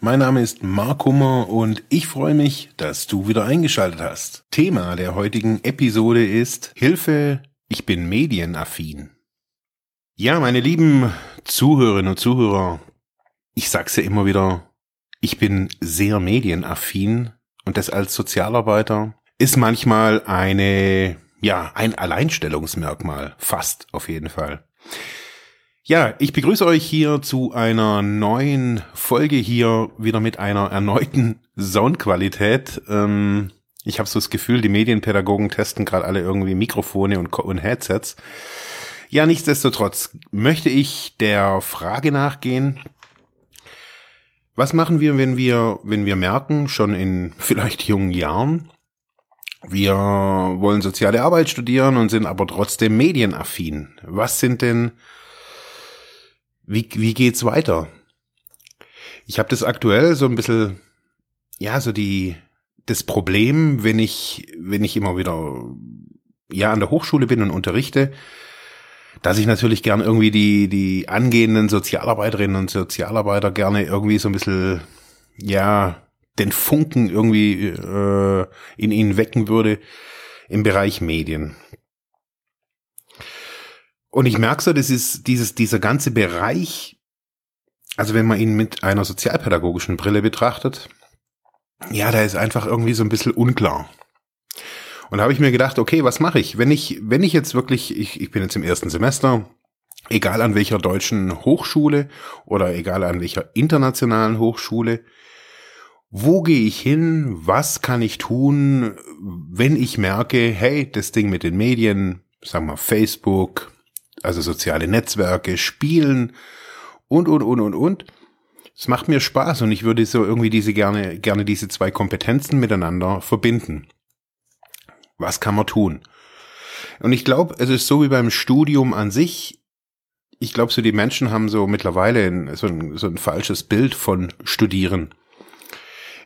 Mein Name ist Mark Hummer und ich freue mich, dass du wieder eingeschaltet hast. Thema der heutigen Episode ist Hilfe, ich bin medienaffin. Ja, meine lieben Zuhörerinnen und Zuhörer, ich sag's ja immer wieder, ich bin sehr medienaffin und das als Sozialarbeiter ist manchmal eine, ja, ein Alleinstellungsmerkmal. Fast auf jeden Fall. Ja, ich begrüße euch hier zu einer neuen Folge hier wieder mit einer erneuten Soundqualität. Ähm, ich habe so das Gefühl, die Medienpädagogen testen gerade alle irgendwie Mikrofone und, und Headsets. Ja, nichtsdestotrotz möchte ich der Frage nachgehen, was machen wir, wenn wir, wenn wir merken, schon in vielleicht jungen Jahren, wir wollen soziale Arbeit studieren und sind aber trotzdem medienaffin? Was sind denn, wie, wie geht's weiter? Ich habe das aktuell so ein bisschen, ja, so die, das Problem, wenn ich, wenn ich immer wieder, ja, an der Hochschule bin und unterrichte, dass ich natürlich gern irgendwie die, die angehenden Sozialarbeiterinnen und Sozialarbeiter gerne irgendwie so ein bisschen, ja, den Funken irgendwie äh, in ihnen wecken würde im Bereich Medien. Und ich merke so, das ist dieses, dieser ganze Bereich, also wenn man ihn mit einer sozialpädagogischen Brille betrachtet, ja, da ist einfach irgendwie so ein bisschen unklar. Und da habe ich mir gedacht, okay, was mache ich? Wenn ich, wenn ich jetzt wirklich, ich, ich bin jetzt im ersten Semester, egal an welcher deutschen Hochschule oder egal an welcher internationalen Hochschule, wo gehe ich hin? Was kann ich tun, wenn ich merke, hey, das Ding mit den Medien, sagen wir Facebook, also soziale Netzwerke, Spielen und, und, und, und, und. Es macht mir Spaß und ich würde so irgendwie diese gerne, gerne diese zwei Kompetenzen miteinander verbinden. Was kann man tun? Und ich glaube, es ist so wie beim Studium an sich. Ich glaube, so die Menschen haben so mittlerweile so, ein, so ein falsches Bild von Studieren.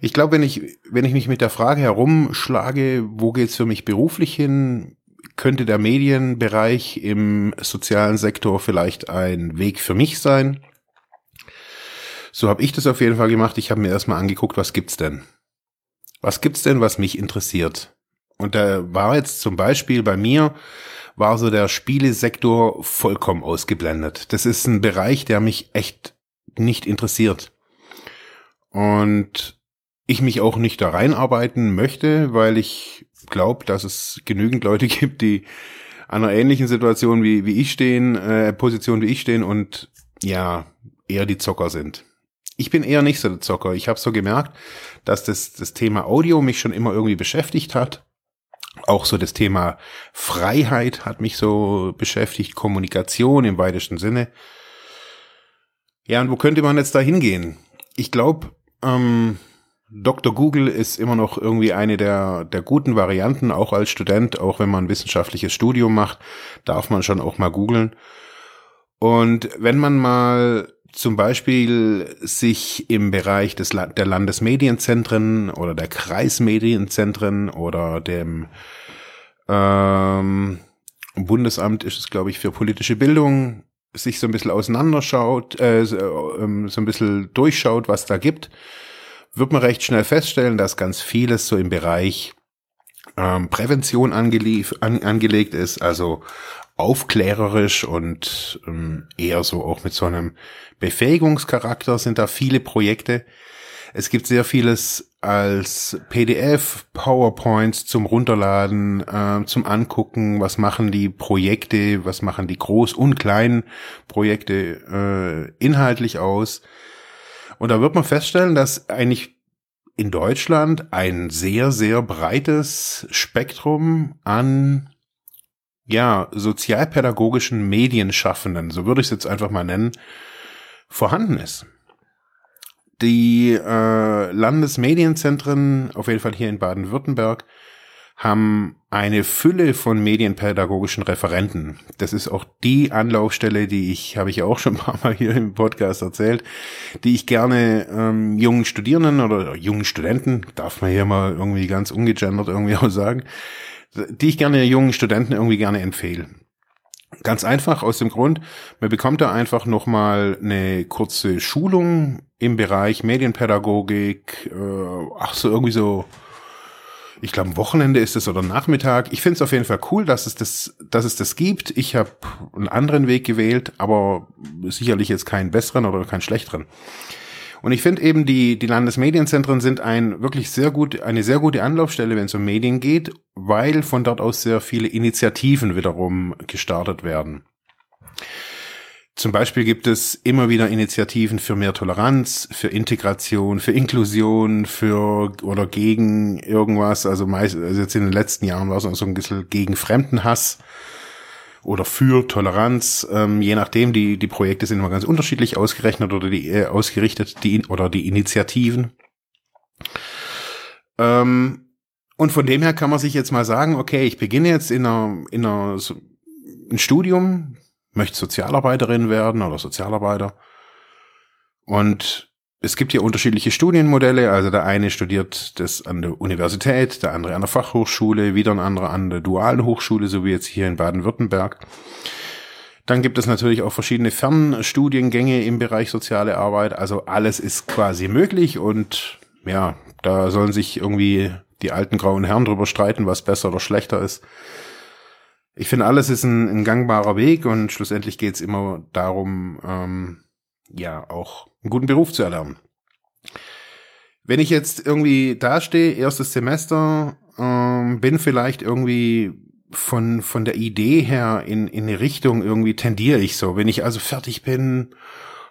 Ich glaube, wenn ich, wenn ich mich mit der Frage herumschlage, wo geht's für mich beruflich hin, könnte der Medienbereich im sozialen Sektor vielleicht ein Weg für mich sein. So habe ich das auf jeden Fall gemacht. Ich habe mir erstmal angeguckt, was gibt's denn? Was gibt's denn, was mich interessiert? Und da war jetzt zum Beispiel bei mir, war so der Spielesektor vollkommen ausgeblendet. Das ist ein Bereich, der mich echt nicht interessiert. Und ich mich auch nicht da reinarbeiten möchte, weil ich glaube, dass es genügend Leute gibt, die an einer ähnlichen Situation wie, wie ich stehen, äh, Position wie ich stehen und ja, eher die Zocker sind. Ich bin eher nicht so der Zocker. Ich habe so gemerkt, dass das, das Thema Audio mich schon immer irgendwie beschäftigt hat auch so das Thema Freiheit hat mich so beschäftigt, Kommunikation im weitesten Sinne. Ja, und wo könnte man jetzt da hingehen? Ich glaube, ähm, Dr. Google ist immer noch irgendwie eine der, der guten Varianten, auch als Student, auch wenn man ein wissenschaftliches Studium macht, darf man schon auch mal googeln. Und wenn man mal zum Beispiel sich im Bereich des, der Landesmedienzentren oder der Kreismedienzentren oder dem ähm, Bundesamt ist es, glaube ich, für politische Bildung sich so ein bisschen auseinanderschaut, äh, so, ähm, ein bisschen durchschaut, was da gibt, wird man recht schnell feststellen, dass ganz vieles so im Bereich ähm, Prävention angelief, an, angelegt ist, also aufklärerisch und ähm, eher so auch mit so einem Befähigungscharakter sind da viele Projekte. Es gibt sehr vieles als PDF, PowerPoints zum Runterladen, äh, zum Angucken, was machen die Projekte, was machen die Groß- und kleinen Projekte äh, inhaltlich aus. Und da wird man feststellen, dass eigentlich in Deutschland ein sehr, sehr breites Spektrum an ja, sozialpädagogischen Medienschaffenden, so würde ich es jetzt einfach mal nennen, vorhanden ist. Die äh, Landesmedienzentren, auf jeden Fall hier in Baden-Württemberg, haben eine Fülle von medienpädagogischen Referenten. Das ist auch die Anlaufstelle, die ich, habe ich auch schon ein paar Mal hier im Podcast erzählt, die ich gerne ähm, jungen Studierenden oder jungen Studenten, darf man hier mal irgendwie ganz ungegendert irgendwie auch sagen, die ich gerne jungen Studenten irgendwie gerne empfehle. Ganz einfach aus dem Grund, man bekommt da einfach nochmal eine kurze Schulung im Bereich Medienpädagogik, äh, ach so irgendwie so ich glaube, Wochenende ist es oder Nachmittag. Ich finde es auf jeden Fall cool, dass es das, dass es das gibt. Ich habe einen anderen Weg gewählt, aber sicherlich jetzt keinen besseren oder keinen schlechteren. Und ich finde eben, die, die Landesmedienzentren sind ein wirklich sehr gut, eine sehr gute Anlaufstelle, wenn es um Medien geht, weil von dort aus sehr viele Initiativen wiederum gestartet werden. Zum Beispiel gibt es immer wieder Initiativen für mehr Toleranz, für Integration, für Inklusion, für oder gegen irgendwas. Also meist, also jetzt in den letzten Jahren war es so ein bisschen gegen Fremdenhass oder für Toleranz. Ähm, je nachdem, die, die Projekte sind immer ganz unterschiedlich ausgerechnet oder die äh, ausgerichtet, die oder die Initiativen. Ähm, und von dem her kann man sich jetzt mal sagen, okay, ich beginne jetzt in einer, in einer so ein Studium, möchte Sozialarbeiterin werden oder Sozialarbeiter. Und es gibt hier unterschiedliche Studienmodelle. Also der eine studiert das an der Universität, der andere an der Fachhochschule, wieder ein anderer an der dualen Hochschule, so wie jetzt hier in Baden-Württemberg. Dann gibt es natürlich auch verschiedene Fernstudiengänge im Bereich soziale Arbeit. Also alles ist quasi möglich und ja, da sollen sich irgendwie die alten grauen Herren drüber streiten, was besser oder schlechter ist ich finde, alles ist ein, ein, gangbarer Weg und schlussendlich geht es immer darum, ähm, ja, auch einen guten Beruf zu erlernen. Wenn ich jetzt irgendwie dastehe, erstes Semester, ähm, bin vielleicht irgendwie von, von der Idee her in, in eine Richtung irgendwie tendiere ich so. Wenn ich also fertig bin,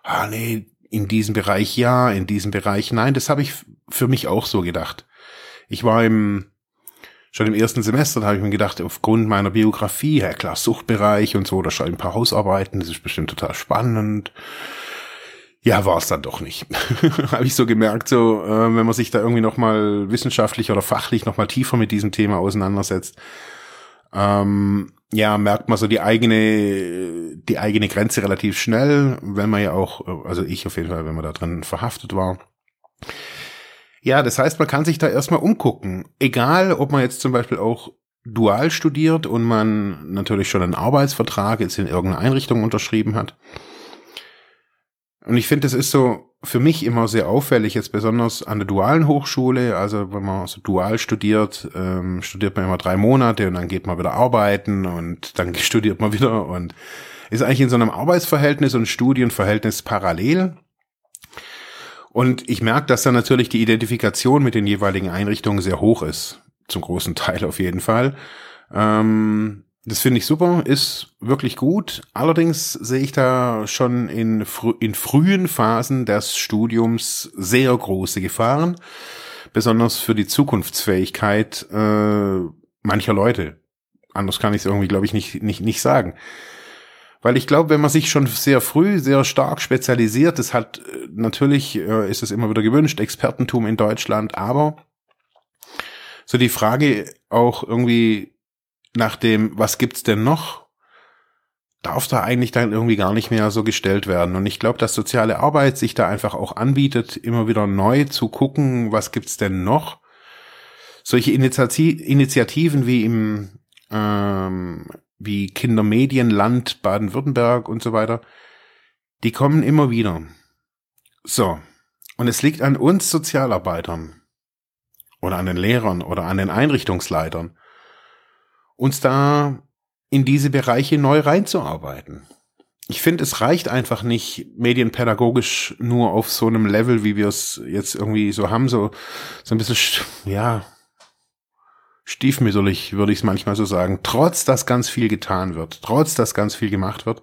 ah nee, in diesem Bereich ja, in diesem Bereich nein, das habe ich für mich auch so gedacht. Ich war im schon im ersten Semester, da habe ich mir gedacht, aufgrund meiner Biografie, ja klar, Suchtbereich und so, da schreibe ich ein paar Hausarbeiten, das ist bestimmt total spannend. Ja, war es dann doch nicht. habe ich so gemerkt, so, äh, wenn man sich da irgendwie nochmal wissenschaftlich oder fachlich nochmal tiefer mit diesem Thema auseinandersetzt, ähm, ja, merkt man so die eigene, die eigene Grenze relativ schnell, wenn man ja auch, also ich auf jeden Fall, wenn man da drin verhaftet war. Ja, das heißt, man kann sich da erstmal umgucken. Egal, ob man jetzt zum Beispiel auch dual studiert und man natürlich schon einen Arbeitsvertrag jetzt in irgendeiner Einrichtung unterschrieben hat. Und ich finde, das ist so für mich immer sehr auffällig, jetzt besonders an der dualen Hochschule. Also wenn man so dual studiert, ähm, studiert man immer drei Monate und dann geht man wieder arbeiten und dann studiert man wieder und ist eigentlich in so einem Arbeitsverhältnis und Studienverhältnis parallel. Und ich merke, dass da natürlich die Identifikation mit den jeweiligen Einrichtungen sehr hoch ist. Zum großen Teil auf jeden Fall. Ähm, das finde ich super, ist wirklich gut. Allerdings sehe ich da schon in, frü in frühen Phasen des Studiums sehr große Gefahren, besonders für die Zukunftsfähigkeit äh, mancher Leute. Anders kann ich es irgendwie, glaube ich, nicht, nicht, nicht sagen. Weil ich glaube, wenn man sich schon sehr früh sehr stark spezialisiert, das hat äh, natürlich äh, ist es immer wieder gewünscht, Expertentum in Deutschland, aber so die Frage auch irgendwie nach dem, was gibt's denn noch, darf da eigentlich dann irgendwie gar nicht mehr so gestellt werden. Und ich glaube, dass soziale Arbeit sich da einfach auch anbietet, immer wieder neu zu gucken, was gibt's denn noch. Solche Initiativen wie im ähm, wie Kindermedienland Baden-Württemberg und so weiter, die kommen immer wieder. So. Und es liegt an uns Sozialarbeitern oder an den Lehrern oder an den Einrichtungsleitern, uns da in diese Bereiche neu reinzuarbeiten. Ich finde, es reicht einfach nicht medienpädagogisch nur auf so einem Level, wie wir es jetzt irgendwie so haben, so, so ein bisschen, ja, stiefmütterlich, würde ich es manchmal so sagen, trotz dass ganz viel getan wird, trotz dass ganz viel gemacht wird.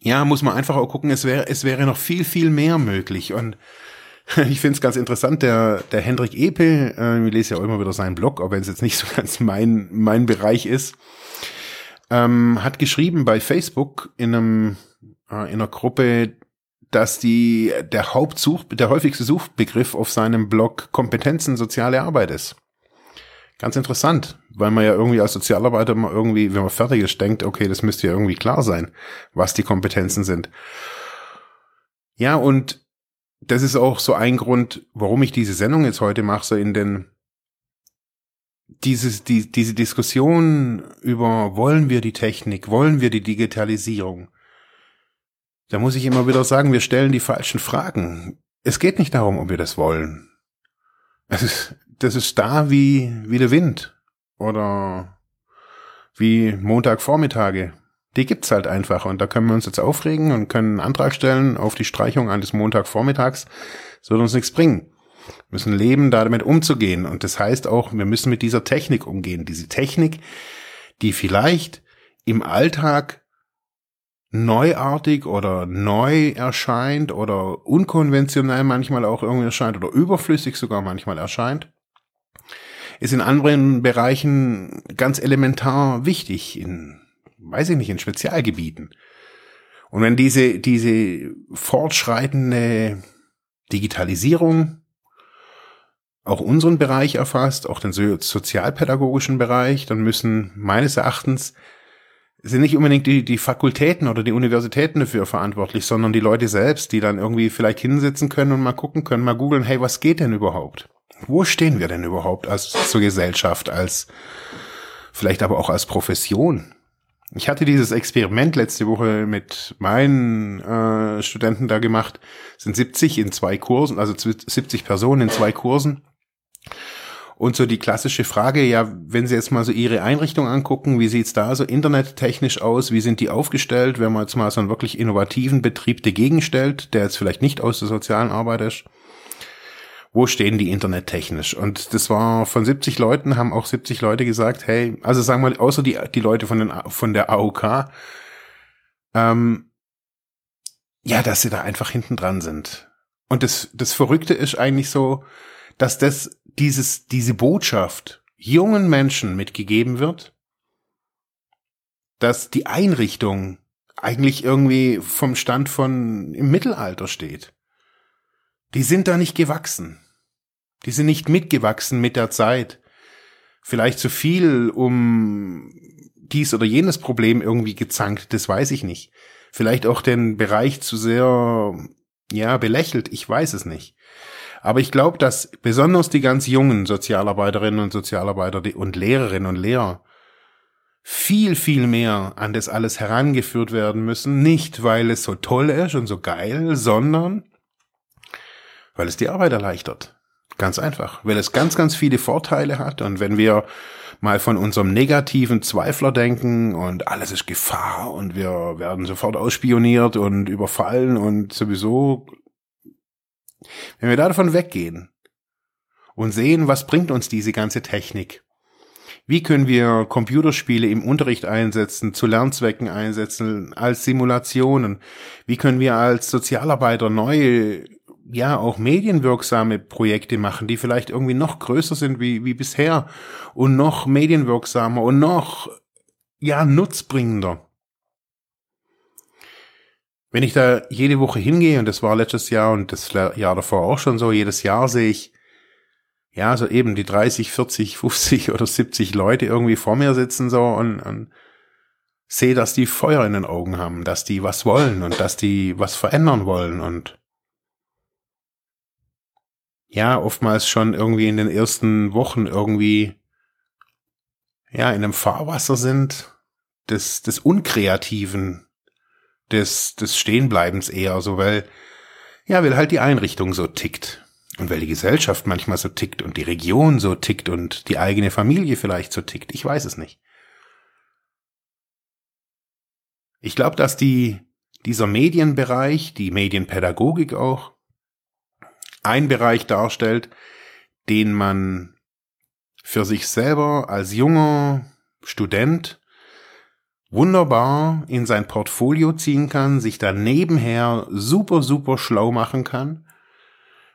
Ja, muss man einfach auch gucken, es wäre, es wäre noch viel, viel mehr möglich. Und ich finde es ganz interessant, der, der Hendrik Epe, äh, ich lese ja auch immer wieder seinen Blog, auch wenn es jetzt nicht so ganz mein, mein Bereich ist, ähm, hat geschrieben bei Facebook in einem, äh, in einer Gruppe, dass die, der Hauptsuch, der häufigste Suchbegriff auf seinem Blog Kompetenzen soziale Arbeit ist. Ganz interessant, weil man ja irgendwie als Sozialarbeiter mal irgendwie, wenn man fertig ist, denkt, okay, das müsste ja irgendwie klar sein, was die Kompetenzen sind. Ja, und das ist auch so ein Grund, warum ich diese Sendung jetzt heute mache, so in den dieses, die, diese Diskussion über wollen wir die Technik, wollen wir die Digitalisierung, da muss ich immer wieder sagen, wir stellen die falschen Fragen. Es geht nicht darum, ob wir das wollen. Es ist, das ist da wie, wie der Wind. Oder wie Montagvormittage. Die gibt's halt einfach. Und da können wir uns jetzt aufregen und können einen Antrag stellen auf die Streichung eines Montagvormittags. Das wird uns nichts bringen. Wir müssen leben, damit umzugehen. Und das heißt auch, wir müssen mit dieser Technik umgehen. Diese Technik, die vielleicht im Alltag neuartig oder neu erscheint oder unkonventionell manchmal auch irgendwie erscheint oder überflüssig sogar manchmal erscheint, ist in anderen Bereichen ganz elementar wichtig, in, weiß ich nicht, in Spezialgebieten. Und wenn diese, diese fortschreitende Digitalisierung auch unseren Bereich erfasst, auch den sozialpädagogischen Bereich, dann müssen meines Erachtens sind nicht unbedingt die, die Fakultäten oder die Universitäten dafür verantwortlich, sondern die Leute selbst, die dann irgendwie vielleicht hinsitzen können und mal gucken können, mal googeln, hey, was geht denn überhaupt? Wo stehen wir denn überhaupt als zur Gesellschaft, als vielleicht aber auch als Profession? Ich hatte dieses Experiment letzte Woche mit meinen äh, Studenten da gemacht, es sind 70 in zwei Kursen, also 70 Personen in zwei Kursen. Und so die klassische Frage, ja, wenn Sie jetzt mal so Ihre Einrichtung angucken, wie sieht's da so internettechnisch aus? Wie sind die aufgestellt, wenn man jetzt mal so einen wirklich innovativen Betrieb dagegen stellt, der jetzt vielleicht nicht aus der sozialen Arbeit ist? Wo stehen die internettechnisch? Und das war von 70 Leuten, haben auch 70 Leute gesagt, hey, also sagen wir, außer die, die Leute von, den, von der AOK, ähm, ja, dass sie da einfach hinten dran sind. Und das, das Verrückte ist eigentlich so, dass das dieses, diese Botschaft jungen Menschen mitgegeben wird, dass die Einrichtung eigentlich irgendwie vom Stand von im Mittelalter steht. Die sind da nicht gewachsen. Die sind nicht mitgewachsen mit der Zeit. Vielleicht zu viel um dies oder jenes Problem irgendwie gezankt, das weiß ich nicht. Vielleicht auch den Bereich zu sehr, ja, belächelt, ich weiß es nicht. Aber ich glaube, dass besonders die ganz jungen Sozialarbeiterinnen und Sozialarbeiter und Lehrerinnen und Lehrer viel, viel mehr an das alles herangeführt werden müssen. Nicht, weil es so toll ist und so geil, sondern weil es die Arbeit erleichtert. Ganz einfach. Weil es ganz, ganz viele Vorteile hat. Und wenn wir mal von unserem negativen Zweifler denken und alles ist Gefahr und wir werden sofort ausspioniert und überfallen und sowieso wenn wir davon weggehen und sehen, was bringt uns diese ganze Technik? Wie können wir Computerspiele im Unterricht einsetzen, zu Lernzwecken einsetzen, als Simulationen? Wie können wir als Sozialarbeiter neue, ja, auch medienwirksame Projekte machen, die vielleicht irgendwie noch größer sind wie, wie bisher und noch medienwirksamer und noch, ja, nutzbringender? Wenn ich da jede Woche hingehe, und das war letztes Jahr und das Jahr davor auch schon so, jedes Jahr sehe ich, ja, so eben die 30, 40, 50 oder 70 Leute irgendwie vor mir sitzen so und, und sehe, dass die Feuer in den Augen haben, dass die was wollen und dass die was verändern wollen und ja, oftmals schon irgendwie in den ersten Wochen irgendwie ja, in einem Fahrwasser sind des, des Unkreativen, des, des Stehenbleibens eher so, weil, ja, weil halt die Einrichtung so tickt. Und weil die Gesellschaft manchmal so tickt und die Region so tickt und die eigene Familie vielleicht so tickt. Ich weiß es nicht. Ich glaube, dass die, dieser Medienbereich, die Medienpädagogik auch, ein Bereich darstellt, den man für sich selber als junger Student wunderbar in sein Portfolio ziehen kann, sich da nebenher super, super schlau machen kann.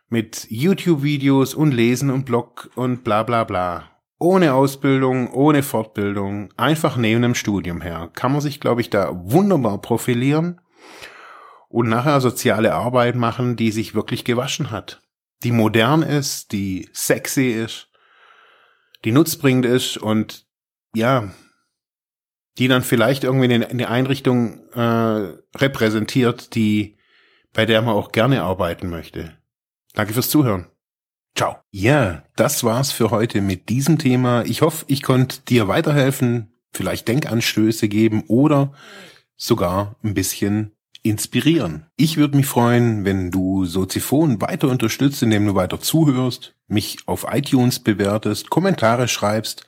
Mit YouTube-Videos und Lesen und Blog und bla bla bla. Ohne Ausbildung, ohne Fortbildung, einfach neben dem Studium her. Kann man sich, glaube ich, da wunderbar profilieren und nachher soziale Arbeit machen, die sich wirklich gewaschen hat. Die modern ist, die sexy ist, die nutzbringend ist und ja, die dann vielleicht irgendwie eine, Einrichtung äh, repräsentiert, die bei der man auch gerne arbeiten möchte. Danke fürs Zuhören. Ciao. Ja, das war's für heute mit diesem Thema. Ich hoffe, ich konnte dir weiterhelfen, vielleicht Denkanstöße geben oder sogar ein bisschen inspirieren. Ich würde mich freuen, wenn du Soziphon weiter unterstützt, indem du weiter zuhörst, mich auf iTunes bewertest, Kommentare schreibst